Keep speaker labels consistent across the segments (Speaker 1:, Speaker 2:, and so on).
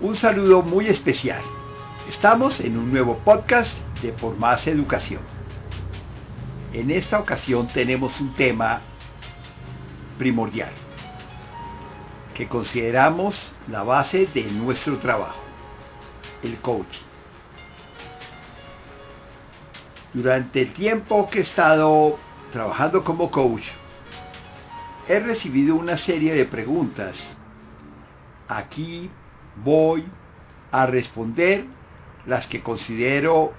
Speaker 1: Un saludo muy especial. Estamos en un nuevo podcast de Por Más Educación. En esta ocasión tenemos un tema primordial que consideramos la base de nuestro trabajo, el coaching. Durante el tiempo que he estado trabajando como coach, he recibido una serie de preguntas. Aquí voy a responder las que considero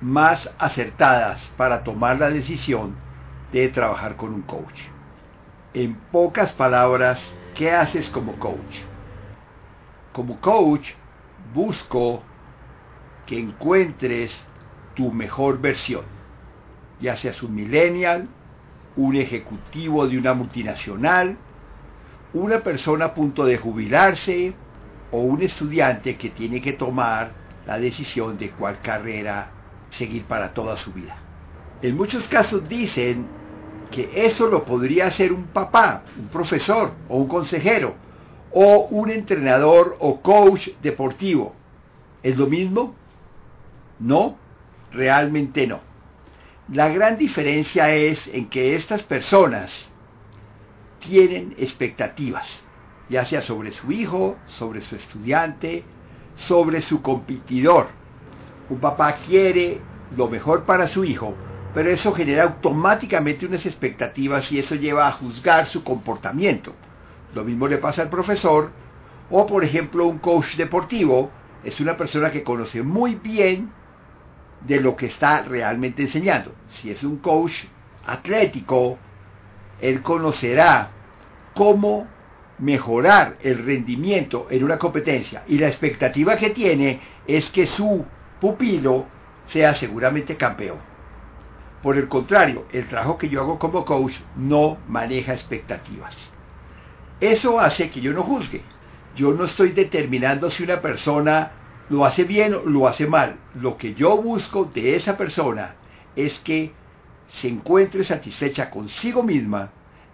Speaker 1: más acertadas para tomar la decisión de trabajar con un coach. En pocas palabras, ¿qué haces como coach? Como coach, busco que encuentres tu mejor versión, ya seas un millennial, un ejecutivo de una multinacional, una persona a punto de jubilarse o un estudiante que tiene que tomar la decisión de cuál carrera seguir para toda su vida. En muchos casos dicen que eso lo podría hacer un papá, un profesor o un consejero o un entrenador o coach deportivo. ¿Es lo mismo? No, realmente no. La gran diferencia es en que estas personas tienen expectativas, ya sea sobre su hijo, sobre su estudiante, sobre su competidor. Un papá quiere lo mejor para su hijo, pero eso genera automáticamente unas expectativas y eso lleva a juzgar su comportamiento. Lo mismo le pasa al profesor o por ejemplo un coach deportivo es una persona que conoce muy bien de lo que está realmente enseñando. Si es un coach atlético, él conocerá cómo mejorar el rendimiento en una competencia y la expectativa que tiene es que su pupilo sea seguramente campeón. Por el contrario, el trabajo que yo hago como coach no maneja expectativas. Eso hace que yo no juzgue. Yo no estoy determinando si una persona lo hace bien o lo hace mal. Lo que yo busco de esa persona es que se encuentre satisfecha consigo misma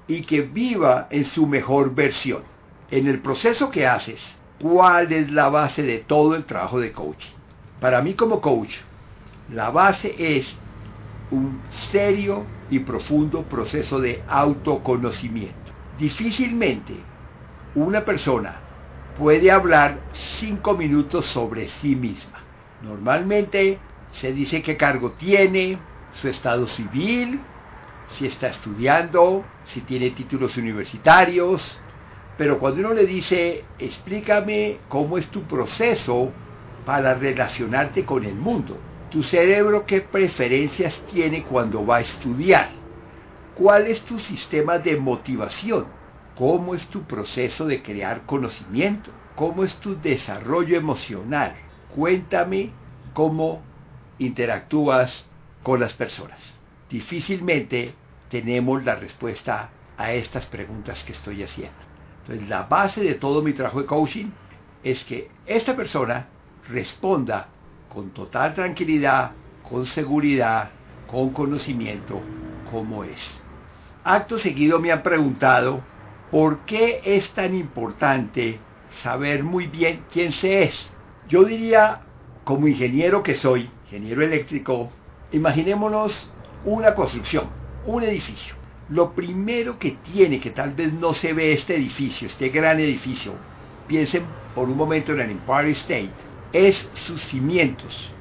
Speaker 1: y que viva en su mejor versión. En el proceso que haces, ¿cuál es la base de todo el trabajo de coaching? Para mí como coach, la base es un serio y profundo proceso de autoconocimiento. Difícilmente una persona puede hablar cinco minutos sobre sí misma. Normalmente se dice qué cargo tiene, su estado civil, si está estudiando, si tiene títulos universitarios, pero cuando uno le dice, explícame cómo es tu proceso para relacionarte con el mundo, tu cerebro qué preferencias tiene cuando va a estudiar, cuál es tu sistema de motivación, cómo es tu proceso de crear conocimiento, cómo es tu desarrollo emocional, cuéntame cómo interactúas con las personas. Difícilmente tenemos la respuesta a estas preguntas que estoy haciendo. Entonces, la base de todo mi trabajo de coaching es que esta persona responda con total tranquilidad, con seguridad, con conocimiento, como es. Acto seguido me han preguntado por qué es tan importante saber muy bien quién se es. Yo diría, como ingeniero que soy, ingeniero eléctrico, imaginémonos una construcción, un edificio. Lo primero que tiene, que tal vez no se ve este edificio, este gran edificio, piensen por un momento en el Empire State, es sus cimientos,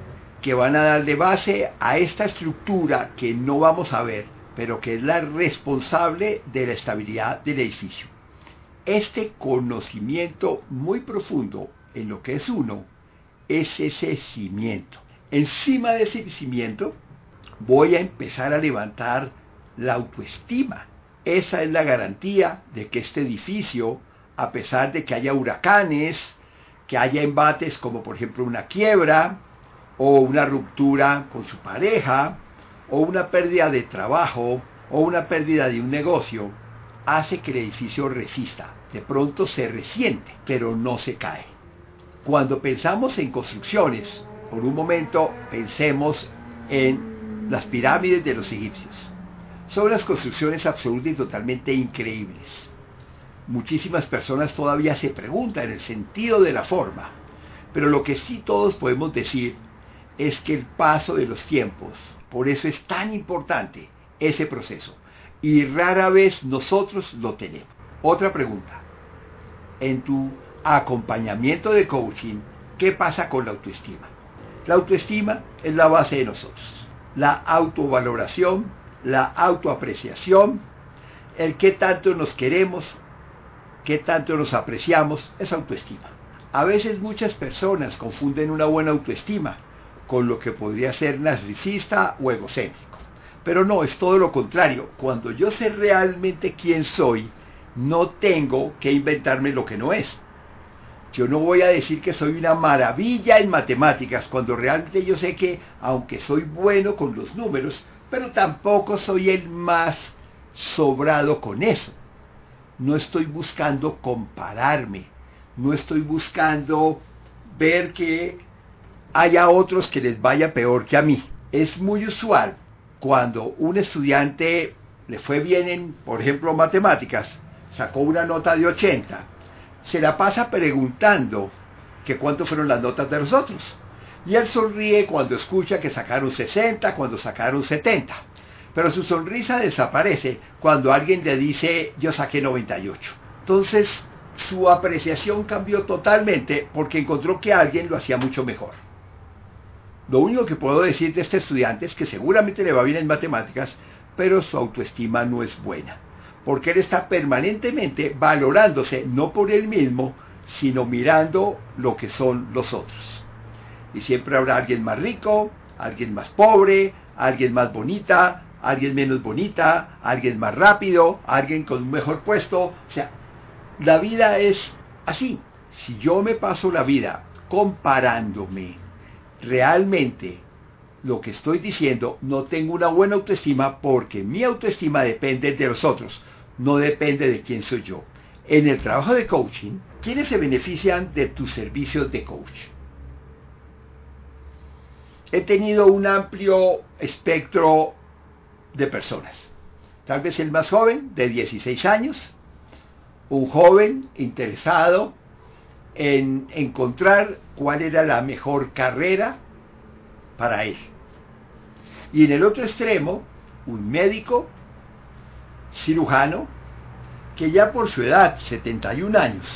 Speaker 1: que van a dar de base a esta estructura que no vamos a ver, pero que es la responsable de la estabilidad del edificio. Este conocimiento muy profundo en lo que es uno es ese cimiento. Encima de ese cimiento voy a empezar a levantar la autoestima. Esa es la garantía de que este edificio, a pesar de que haya huracanes, que haya embates como por ejemplo una quiebra o una ruptura con su pareja o una pérdida de trabajo o una pérdida de un negocio, hace que el edificio resista. De pronto se resiente, pero no se cae. Cuando pensamos en construcciones, por un momento pensemos en las pirámides de los egipcios. Son unas construcciones absolutamente y totalmente increíbles. muchísimas personas todavía se preguntan el sentido de la forma, pero lo que sí todos podemos decir es que el paso de los tiempos, por eso es tan importante ese proceso, y rara vez nosotros lo tenemos. Otra pregunta, en tu acompañamiento de coaching, ¿qué pasa con la autoestima? La autoestima es la base de nosotros. La autovaloración, la autoapreciación, el qué tanto nos queremos, qué tanto nos apreciamos, es autoestima. A veces muchas personas confunden una buena autoestima con lo que podría ser narcisista o egocéntrico. Pero no, es todo lo contrario. Cuando yo sé realmente quién soy, no tengo que inventarme lo que no es. Yo no voy a decir que soy una maravilla en matemáticas, cuando realmente yo sé que, aunque soy bueno con los números, pero tampoco soy el más sobrado con eso. No estoy buscando compararme, no estoy buscando ver que haya otros que les vaya peor que a mí. Es muy usual cuando un estudiante le fue bien en, por ejemplo, matemáticas, sacó una nota de 80 se la pasa preguntando que cuánto fueron las notas de los otros. Y él sonríe cuando escucha que sacaron 60, cuando sacaron 70. Pero su sonrisa desaparece cuando alguien le dice yo saqué 98. Entonces su apreciación cambió totalmente porque encontró que alguien lo hacía mucho mejor. Lo único que puedo decir de este estudiante es que seguramente le va bien en matemáticas, pero su autoestima no es buena porque él está permanentemente valorándose no por él mismo, sino mirando lo que son los otros. Y siempre habrá alguien más rico, alguien más pobre, alguien más bonita, alguien menos bonita, alguien más rápido, alguien con un mejor puesto. O sea, la vida es así. Si yo me paso la vida comparándome realmente lo que estoy diciendo, no tengo una buena autoestima porque mi autoestima depende de los otros no depende de quién soy yo. En el trabajo de coaching, ¿quiénes se benefician de tus servicios de coach? He tenido un amplio espectro de personas. Tal vez el más joven, de 16 años, un joven interesado en encontrar cuál era la mejor carrera para él. Y en el otro extremo, un médico cirujano que ya por su edad, 71 años,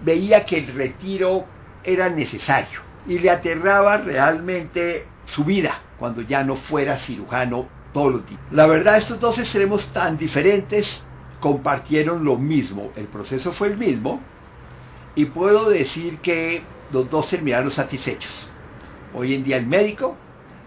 Speaker 1: veía que el retiro era necesario y le aterraba realmente su vida cuando ya no fuera cirujano todo los días. La verdad, estos dos extremos tan diferentes compartieron lo mismo, el proceso fue el mismo y puedo decir que los dos terminaron satisfechos. Hoy en día el médico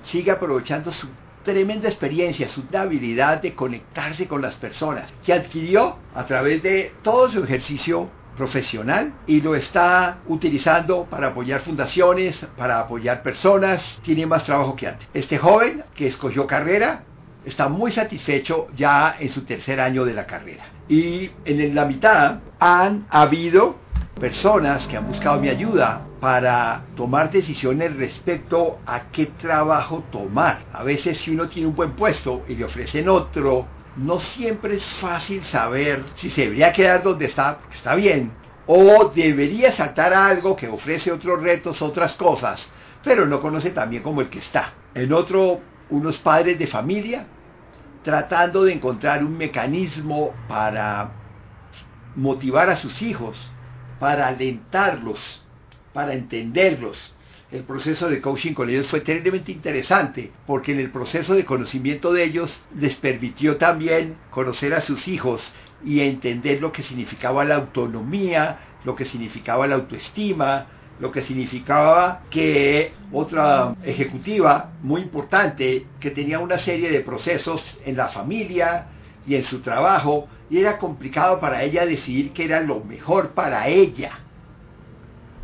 Speaker 1: sigue aprovechando su tremenda experiencia, su habilidad de conectarse con las personas, que adquirió a través de todo su ejercicio profesional y lo está utilizando para apoyar fundaciones, para apoyar personas, tiene más trabajo que antes. Este joven que escogió carrera está muy satisfecho ya en su tercer año de la carrera. Y en la mitad han habido personas que han buscado mi ayuda para tomar decisiones respecto a qué trabajo tomar. A veces si uno tiene un buen puesto y le ofrecen otro, no siempre es fácil saber si se debería quedar donde está, está bien, o debería saltar a algo que ofrece otros retos, otras cosas, pero no conoce tan bien como el que está. En otro, unos padres de familia tratando de encontrar un mecanismo para motivar a sus hijos para alentarlos, para entenderlos. El proceso de coaching con ellos fue terriblemente interesante porque en el proceso de conocimiento de ellos les permitió también conocer a sus hijos y entender lo que significaba la autonomía, lo que significaba la autoestima, lo que significaba que otra ejecutiva muy importante que tenía una serie de procesos en la familia y en su trabajo y era complicado para ella decidir qué era lo mejor para ella.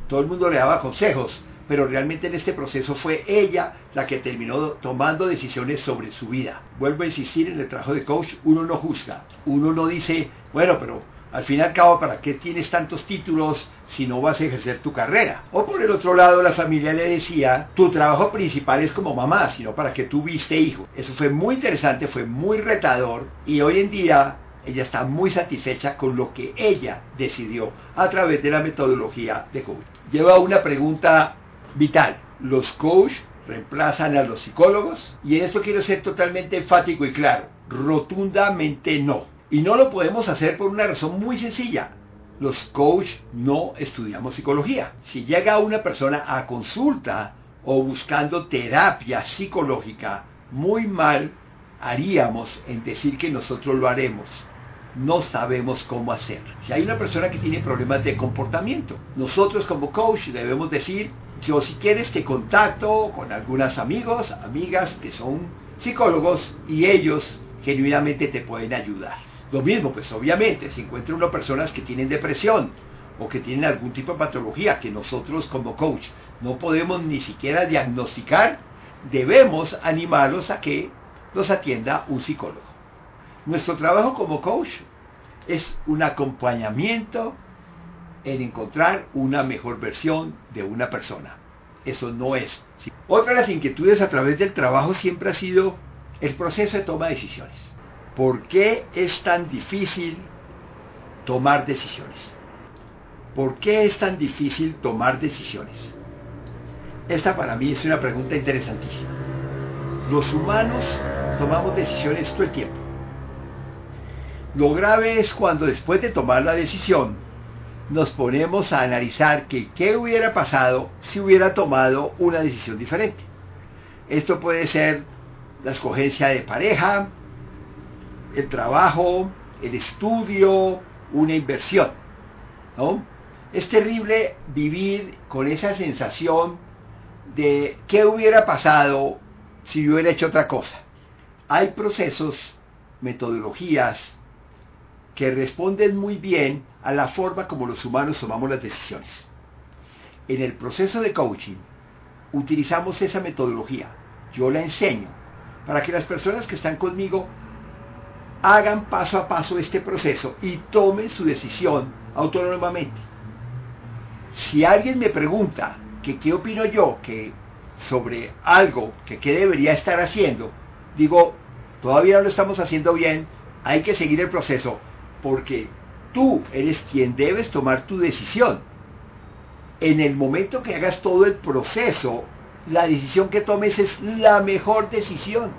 Speaker 1: Todo el mundo le daba consejos, pero realmente en este proceso fue ella la que terminó tomando decisiones sobre su vida. Vuelvo a insistir en el trabajo de coach, uno no juzga, uno no dice, bueno, pero al fin y al cabo, ¿para qué tienes tantos títulos si no vas a ejercer tu carrera? O por el otro lado, la familia le decía, tu trabajo principal es como mamá, sino para que tú viste hijo. Eso fue muy interesante, fue muy retador y hoy en día ella está muy satisfecha con lo que ella decidió a través de la metodología de coach. Lleva una pregunta vital. ¿Los coach reemplazan a los psicólogos? Y en esto quiero ser totalmente enfático y claro. Rotundamente no. Y no lo podemos hacer por una razón muy sencilla. Los coach no estudiamos psicología. Si llega una persona a consulta o buscando terapia psicológica, muy mal haríamos en decir que nosotros lo haremos no sabemos cómo hacer. Si hay una persona que tiene problemas de comportamiento, nosotros como coach debemos decir, yo si quieres te contacto con algunos amigos, amigas que son psicólogos y ellos genuinamente te pueden ayudar. Lo mismo, pues obviamente, si encuentra una personas que tienen depresión o que tienen algún tipo de patología que nosotros como coach no podemos ni siquiera diagnosticar, debemos animarlos a que los atienda un psicólogo. Nuestro trabajo como coach es un acompañamiento en encontrar una mejor versión de una persona. Eso no es. Otra de las inquietudes a través del trabajo siempre ha sido el proceso de toma de decisiones. ¿Por qué es tan difícil tomar decisiones? ¿Por qué es tan difícil tomar decisiones? Esta para mí es una pregunta interesantísima. Los humanos tomamos decisiones todo el tiempo lo grave es cuando después de tomar la decisión nos ponemos a analizar qué hubiera pasado si hubiera tomado una decisión diferente. Esto puede ser la escogencia de pareja, el trabajo, el estudio, una inversión. ¿no? Es terrible vivir con esa sensación de qué hubiera pasado si yo hubiera hecho otra cosa. Hay procesos, metodologías, que responden muy bien a la forma como los humanos tomamos las decisiones. En el proceso de coaching utilizamos esa metodología, yo la enseño, para que las personas que están conmigo hagan paso a paso este proceso y tomen su decisión autónomamente. Si alguien me pregunta que qué opino yo sobre algo que qué debería estar haciendo, digo, todavía no lo estamos haciendo bien, hay que seguir el proceso porque tú eres quien debes tomar tu decisión. En el momento que hagas todo el proceso, la decisión que tomes es la mejor decisión,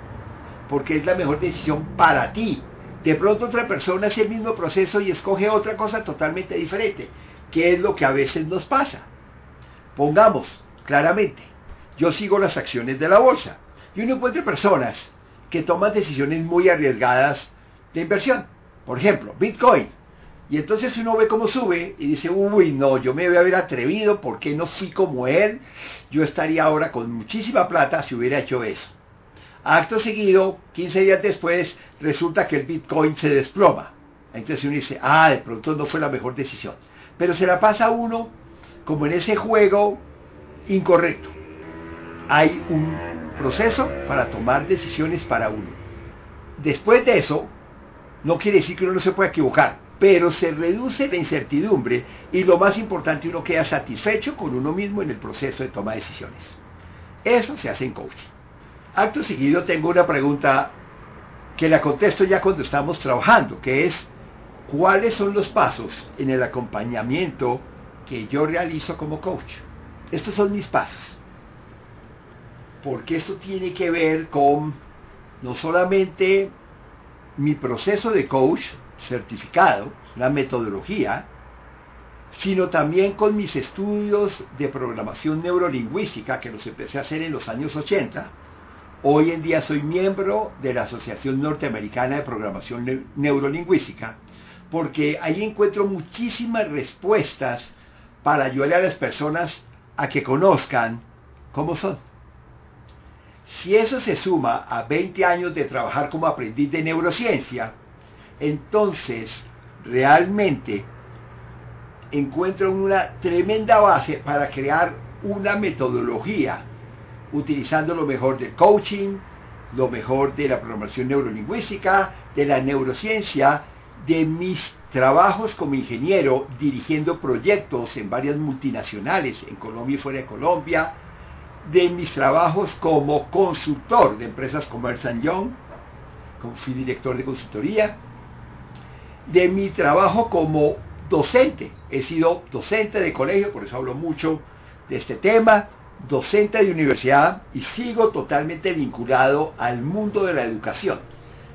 Speaker 1: porque es la mejor decisión para ti. De pronto otra persona hace el mismo proceso y escoge otra cosa totalmente diferente, que es lo que a veces nos pasa. Pongamos claramente, yo sigo las acciones de la bolsa y uno encuentra personas que toman decisiones muy arriesgadas de inversión por ejemplo, Bitcoin. Y entonces uno ve cómo sube y dice, uy, no, yo me voy a haber atrevido, ¿por qué no fui como él? Yo estaría ahora con muchísima plata si hubiera hecho eso. Acto seguido, 15 días después, resulta que el Bitcoin se desploma. Entonces uno dice, ah, de pronto no fue la mejor decisión. Pero se la pasa a uno como en ese juego incorrecto. Hay un proceso para tomar decisiones para uno. Después de eso, no quiere decir que uno no se pueda equivocar, pero se reduce la incertidumbre y lo más importante, uno queda satisfecho con uno mismo en el proceso de toma de decisiones. Eso se hace en coaching. Acto seguido tengo una pregunta que la contesto ya cuando estamos trabajando, que es, ¿cuáles son los pasos en el acompañamiento que yo realizo como coach? Estos son mis pasos. Porque esto tiene que ver con no solamente mi proceso de coach certificado, la metodología, sino también con mis estudios de programación neurolingüística que los empecé a hacer en los años 80. Hoy en día soy miembro de la Asociación Norteamericana de Programación Neurolingüística porque ahí encuentro muchísimas respuestas para ayudar a las personas a que conozcan cómo son. Si eso se suma a 20 años de trabajar como aprendiz de neurociencia, entonces realmente encuentro una tremenda base para crear una metodología utilizando lo mejor del coaching, lo mejor de la programación neurolingüística, de la neurociencia, de mis trabajos como ingeniero dirigiendo proyectos en varias multinacionales, en Colombia y fuera de Colombia, de mis trabajos como consultor de empresas como Ernst Young, fui director de consultoría, de mi trabajo como docente. He sido docente de colegio, por eso hablo mucho de este tema, docente de universidad y sigo totalmente vinculado al mundo de la educación,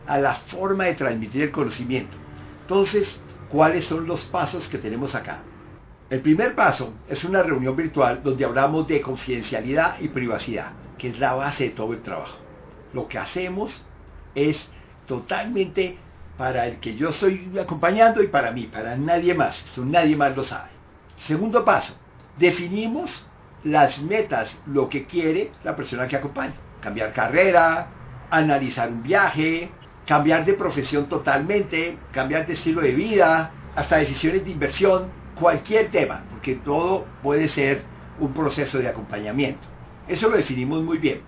Speaker 1: a la forma de transmitir el conocimiento. Entonces, ¿cuáles son los pasos que tenemos acá? El primer paso es una reunión virtual donde hablamos de confidencialidad y privacidad, que es la base de todo el trabajo. Lo que hacemos es totalmente para el que yo estoy acompañando y para mí, para nadie más. Eso nadie más lo sabe. Segundo paso, definimos las metas, lo que quiere la persona que acompaña. Cambiar carrera, analizar un viaje, cambiar de profesión totalmente, cambiar de estilo de vida, hasta decisiones de inversión, cualquier tema, porque todo puede ser un proceso de acompañamiento. Eso lo definimos muy bien.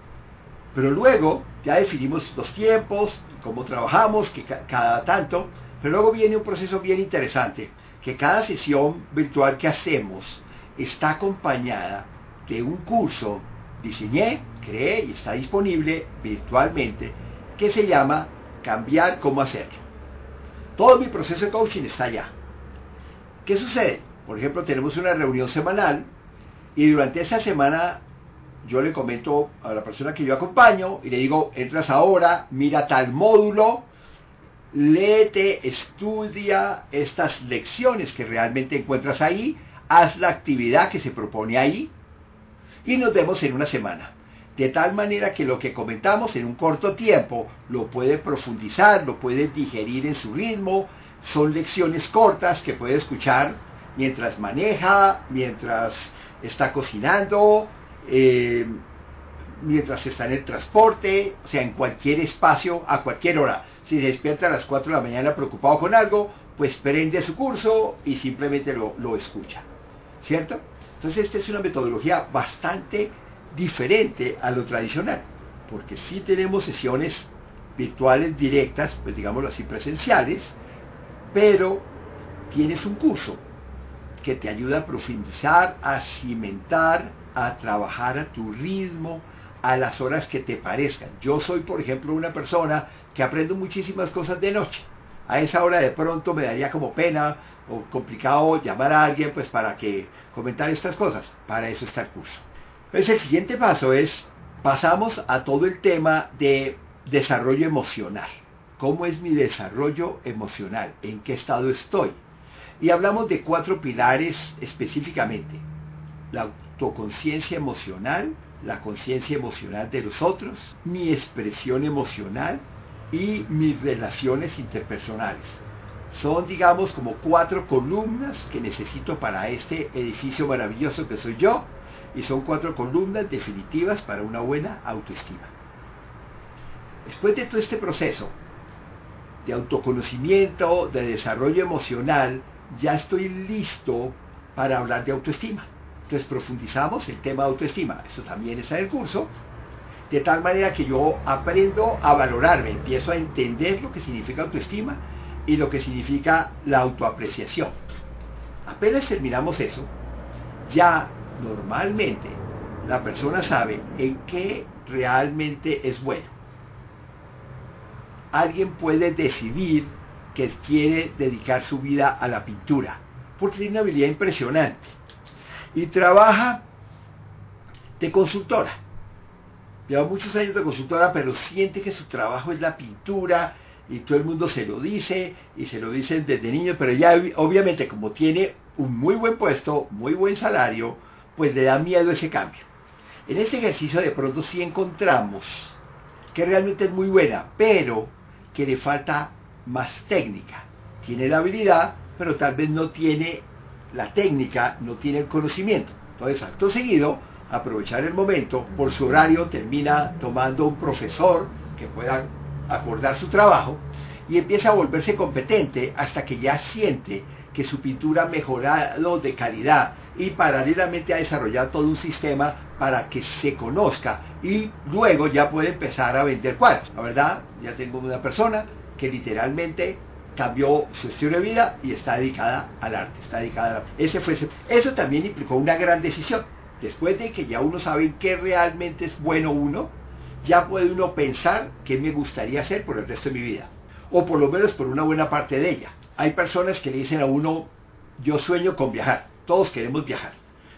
Speaker 1: Pero luego ya definimos los tiempos, cómo trabajamos, que cada tanto, pero luego viene un proceso bien interesante, que cada sesión virtual que hacemos está acompañada de un curso, diseñé, creé y está disponible virtualmente, que se llama Cambiar cómo hacerlo. Todo mi proceso de coaching está allá. ¿Qué sucede? Por ejemplo, tenemos una reunión semanal y durante esa semana yo le comento a la persona que yo acompaño y le digo, entras ahora, mira tal módulo, léete, estudia estas lecciones que realmente encuentras ahí, haz la actividad que se propone ahí y nos vemos en una semana. De tal manera que lo que comentamos en un corto tiempo lo puede profundizar, lo puede digerir en su ritmo, son lecciones cortas que puede escuchar mientras maneja, mientras está cocinando, eh, mientras está en el transporte, o sea, en cualquier espacio, a cualquier hora. Si se despierta a las 4 de la mañana preocupado con algo, pues prende su curso y simplemente lo, lo escucha. ¿Cierto? Entonces esta es una metodología bastante diferente a lo tradicional, porque sí tenemos sesiones virtuales directas, pues digámoslo así, presenciales, pero tienes un curso que te ayuda a profundizar, a cimentar, a trabajar a tu ritmo, a las horas que te parezcan. Yo soy, por ejemplo, una persona que aprendo muchísimas cosas de noche. A esa hora de pronto me daría como pena o complicado llamar a alguien pues para que comentar estas cosas. Para eso está el curso. Entonces el siguiente paso es, pasamos a todo el tema de desarrollo emocional. ¿Cómo es mi desarrollo emocional? ¿En qué estado estoy? Y hablamos de cuatro pilares específicamente. La autoconciencia emocional, la conciencia emocional de los otros, mi expresión emocional y mis relaciones interpersonales. Son, digamos, como cuatro columnas que necesito para este edificio maravilloso que soy yo y son cuatro columnas definitivas para una buena autoestima. Después de todo este proceso de autoconocimiento, de desarrollo emocional, ya estoy listo para hablar de autoestima. Entonces profundizamos el tema de autoestima. Eso también está en el curso. De tal manera que yo aprendo a valorarme, empiezo a entender lo que significa autoestima y lo que significa la autoapreciación. Apenas terminamos eso, ya normalmente la persona sabe en qué realmente es bueno. Alguien puede decidir que quiere dedicar su vida a la pintura, porque tiene una habilidad impresionante. Y trabaja de consultora. Lleva muchos años de consultora, pero siente que su trabajo es la pintura y todo el mundo se lo dice y se lo dicen desde niño, pero ya obviamente como tiene un muy buen puesto, muy buen salario, pues le da miedo ese cambio. En este ejercicio de pronto sí encontramos que realmente es muy buena, pero que le falta más técnica. Tiene la habilidad, pero tal vez no tiene la técnica, no tiene el conocimiento. Entonces, acto seguido, aprovechar el momento, por su horario termina tomando un profesor que pueda acordar su trabajo y empieza a volverse competente hasta que ya siente que su pintura ha mejorado de calidad y paralelamente ha desarrollado todo un sistema para que se conozca y luego ya puede empezar a vender cuadros. La verdad, ya tengo una persona que literalmente cambió su estilo de vida y está dedicada al arte, está dedicada ese fue eso también implicó una gran decisión. Después de que ya uno sabe qué realmente es bueno uno, ya puede uno pensar qué me gustaría hacer por el resto de mi vida. o por lo menos por una buena parte de ella. Hay personas que le dicen a uno, yo sueño con viajar, todos queremos viajar,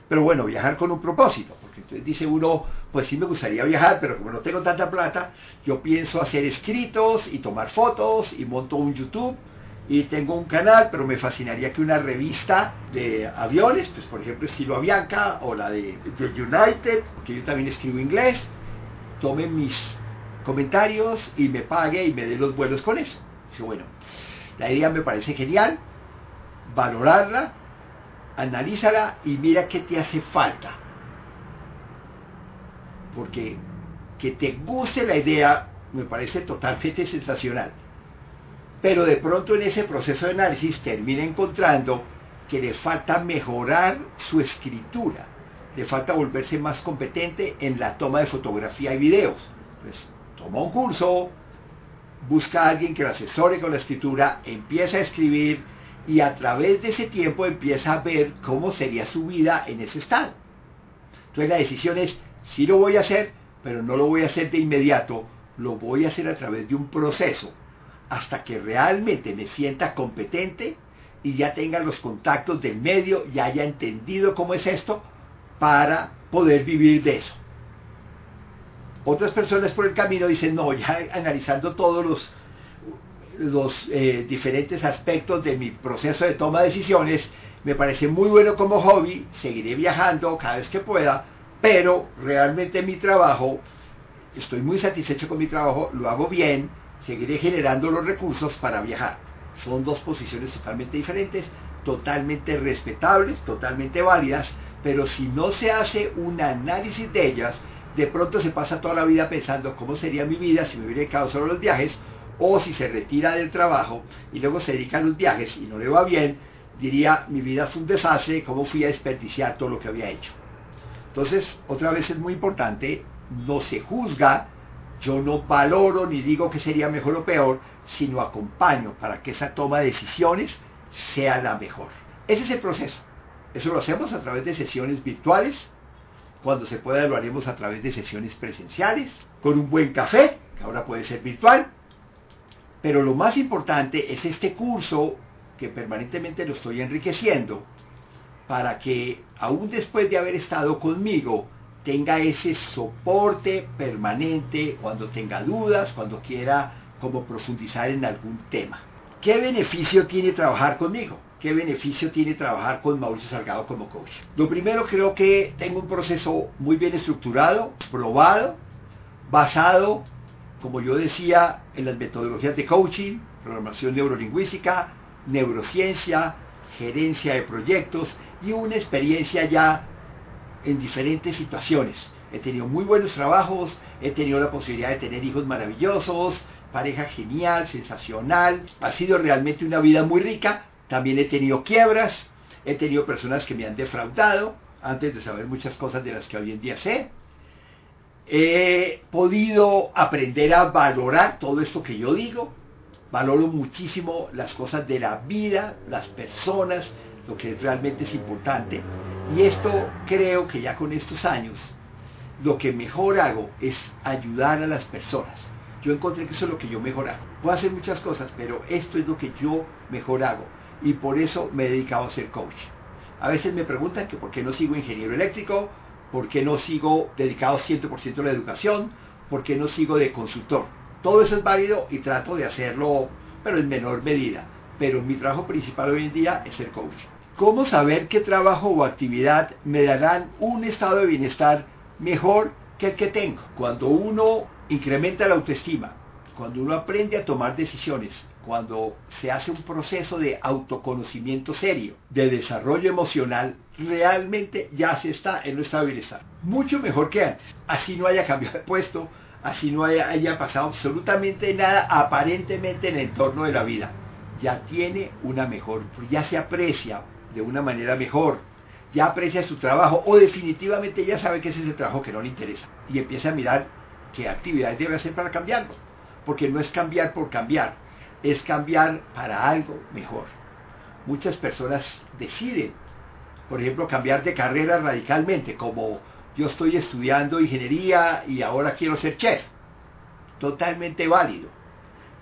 Speaker 1: pero bueno, viajar con un propósito, porque entonces dice uno, pues sí me gustaría viajar, pero como no tengo tanta plata, yo pienso hacer escritos y tomar fotos y monto un YouTube y tengo un canal, pero me fascinaría que una revista de aviones, pues por ejemplo estilo Avianca o la de, United, que yo también escribo inglés, tome mis comentarios y me pague y me dé los vuelos con eso. Dice, bueno, la idea me parece genial, valorarla, analízala y mira qué te hace falta. Porque que te guste la idea me parece totalmente sensacional pero de pronto en ese proceso de análisis termina encontrando que le falta mejorar su escritura, le falta volverse más competente en la toma de fotografía y videos. Pues toma un curso, busca a alguien que lo asesore con la escritura, empieza a escribir y a través de ese tiempo empieza a ver cómo sería su vida en ese estado. Entonces la decisión es, sí lo voy a hacer, pero no lo voy a hacer de inmediato, lo voy a hacer a través de un proceso hasta que realmente me sienta competente y ya tenga los contactos del medio y haya entendido cómo es esto para poder vivir de eso. Otras personas por el camino dicen, no, ya analizando todos los, los eh, diferentes aspectos de mi proceso de toma de decisiones, me parece muy bueno como hobby, seguiré viajando cada vez que pueda, pero realmente mi trabajo, estoy muy satisfecho con mi trabajo, lo hago bien, seguiré generando los recursos para viajar. Son dos posiciones totalmente diferentes, totalmente respetables, totalmente válidas, pero si no se hace un análisis de ellas, de pronto se pasa toda la vida pensando cómo sería mi vida si me hubiera dedicado solo los viajes, o si se retira del trabajo y luego se dedica a los viajes y no le va bien, diría, mi vida es un desastre, cómo fui a desperdiciar todo lo que había hecho. Entonces, otra vez es muy importante, no se juzga yo no valoro ni digo que sería mejor o peor, sino acompaño para que esa toma de decisiones sea la mejor. Ese es el proceso. Eso lo hacemos a través de sesiones virtuales. Cuando se pueda lo haremos a través de sesiones presenciales, con un buen café, que ahora puede ser virtual. Pero lo más importante es este curso que permanentemente lo estoy enriqueciendo para que aún después de haber estado conmigo, tenga ese soporte permanente cuando tenga dudas, cuando quiera como profundizar en algún tema. ¿Qué beneficio tiene trabajar conmigo? ¿Qué beneficio tiene trabajar con Mauricio Salgado como coach? Lo primero creo que tengo un proceso muy bien estructurado, probado, basado, como yo decía, en las metodologías de coaching, programación neurolingüística, neurociencia, gerencia de proyectos y una experiencia ya en diferentes situaciones. He tenido muy buenos trabajos, he tenido la posibilidad de tener hijos maravillosos, pareja genial, sensacional. Ha sido realmente una vida muy rica. También he tenido quiebras, he tenido personas que me han defraudado antes de saber muchas cosas de las que hoy en día sé. He podido aprender a valorar todo esto que yo digo. Valoro muchísimo las cosas de la vida, las personas, lo que realmente es importante. Y esto creo que ya con estos años, lo que mejor hago es ayudar a las personas. Yo encontré que eso es lo que yo mejor hago. Puedo hacer muchas cosas, pero esto es lo que yo mejor hago. Y por eso me he dedicado a ser coach. A veces me preguntan que por qué no sigo ingeniero eléctrico, por qué no sigo dedicado 100% a la educación, por qué no sigo de consultor. Todo eso es válido y trato de hacerlo, pero en menor medida. Pero mi trabajo principal hoy en día es ser coach. ¿Cómo saber qué trabajo o actividad me darán un estado de bienestar mejor que el que tengo? Cuando uno incrementa la autoestima, cuando uno aprende a tomar decisiones, cuando se hace un proceso de autoconocimiento serio, de desarrollo emocional, realmente ya se está en un estado de bienestar. Mucho mejor que antes. Así no haya cambiado de puesto, así no haya, haya pasado absolutamente nada aparentemente en el entorno de la vida. Ya tiene una mejor, ya se aprecia de una manera mejor, ya aprecia su trabajo o definitivamente ya sabe que ese es el trabajo que no le interesa y empieza a mirar qué actividades debe hacer para cambiarlo, porque no es cambiar por cambiar, es cambiar para algo mejor. Muchas personas deciden, por ejemplo, cambiar de carrera radicalmente, como yo estoy estudiando ingeniería y ahora quiero ser chef. Totalmente válido.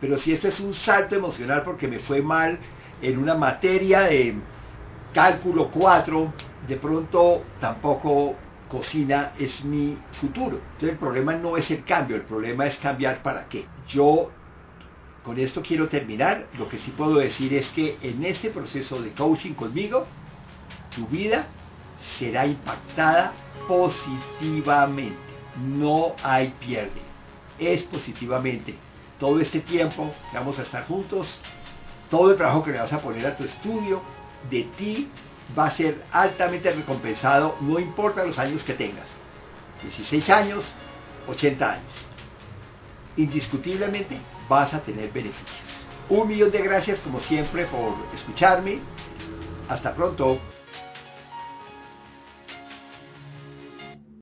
Speaker 1: Pero si esto es un salto emocional porque me fue mal en una materia de cálculo 4, de pronto tampoco cocina es mi futuro. Entonces el problema no es el cambio, el problema es cambiar para qué. Yo con esto quiero terminar. Lo que sí puedo decir es que en este proceso de coaching conmigo, tu vida será impactada positivamente. No hay pierde. Es positivamente. Todo este tiempo que vamos a estar juntos, todo el trabajo que le vas a poner a tu estudio, de ti va a ser altamente recompensado, no importa los años que tengas. 16 años, 80 años. Indiscutiblemente vas a tener beneficios. Un millón de gracias como siempre por escucharme. Hasta pronto.